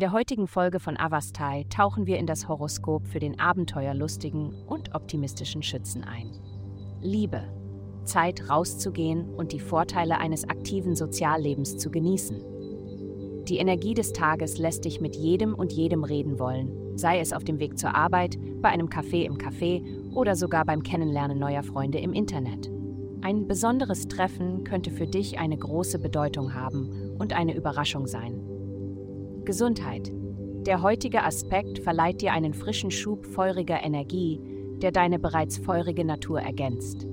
der heutigen Folge von Avastai tauchen wir in das Horoskop für den abenteuerlustigen und optimistischen Schützen ein. Liebe. Zeit rauszugehen und die Vorteile eines aktiven Soziallebens zu genießen. Die Energie des Tages lässt dich mit jedem und jedem reden wollen, sei es auf dem Weg zur Arbeit, bei einem Café im Café oder sogar beim Kennenlernen neuer Freunde im Internet. Ein besonderes Treffen könnte für dich eine große Bedeutung haben und eine Überraschung sein. Gesundheit. Der heutige Aspekt verleiht dir einen frischen Schub feuriger Energie, der deine bereits feurige Natur ergänzt.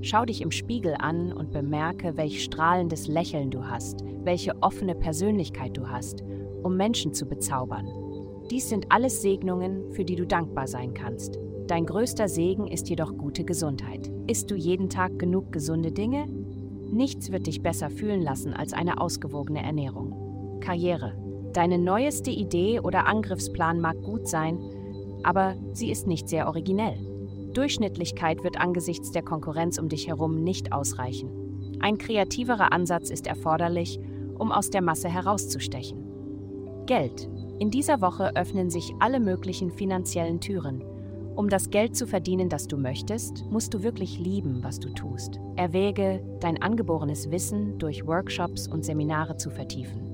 Schau dich im Spiegel an und bemerke, welch strahlendes Lächeln du hast, welche offene Persönlichkeit du hast, um Menschen zu bezaubern. Dies sind alles Segnungen, für die du dankbar sein kannst. Dein größter Segen ist jedoch gute Gesundheit. Isst du jeden Tag genug gesunde Dinge? Nichts wird dich besser fühlen lassen als eine ausgewogene Ernährung. Karriere. Deine neueste Idee oder Angriffsplan mag gut sein, aber sie ist nicht sehr originell. Durchschnittlichkeit wird angesichts der Konkurrenz um dich herum nicht ausreichen. Ein kreativerer Ansatz ist erforderlich, um aus der Masse herauszustechen. Geld. In dieser Woche öffnen sich alle möglichen finanziellen Türen. Um das Geld zu verdienen, das du möchtest, musst du wirklich lieben, was du tust. Erwäge, dein angeborenes Wissen durch Workshops und Seminare zu vertiefen.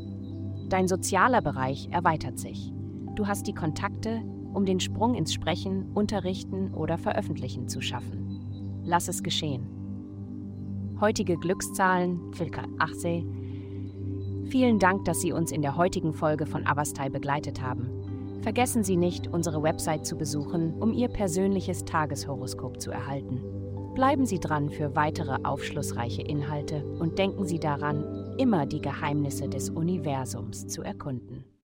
Dein sozialer Bereich erweitert sich. Du hast die Kontakte, um den Sprung ins Sprechen, Unterrichten oder Veröffentlichen zu schaffen. Lass es geschehen. Heutige Glückszahlen, Filka Achse. Vielen Dank, dass Sie uns in der heutigen Folge von Avastai begleitet haben. Vergessen Sie nicht, unsere Website zu besuchen, um Ihr persönliches Tageshoroskop zu erhalten. Bleiben Sie dran für weitere aufschlussreiche Inhalte und denken Sie daran, immer die Geheimnisse des Universums zu erkunden.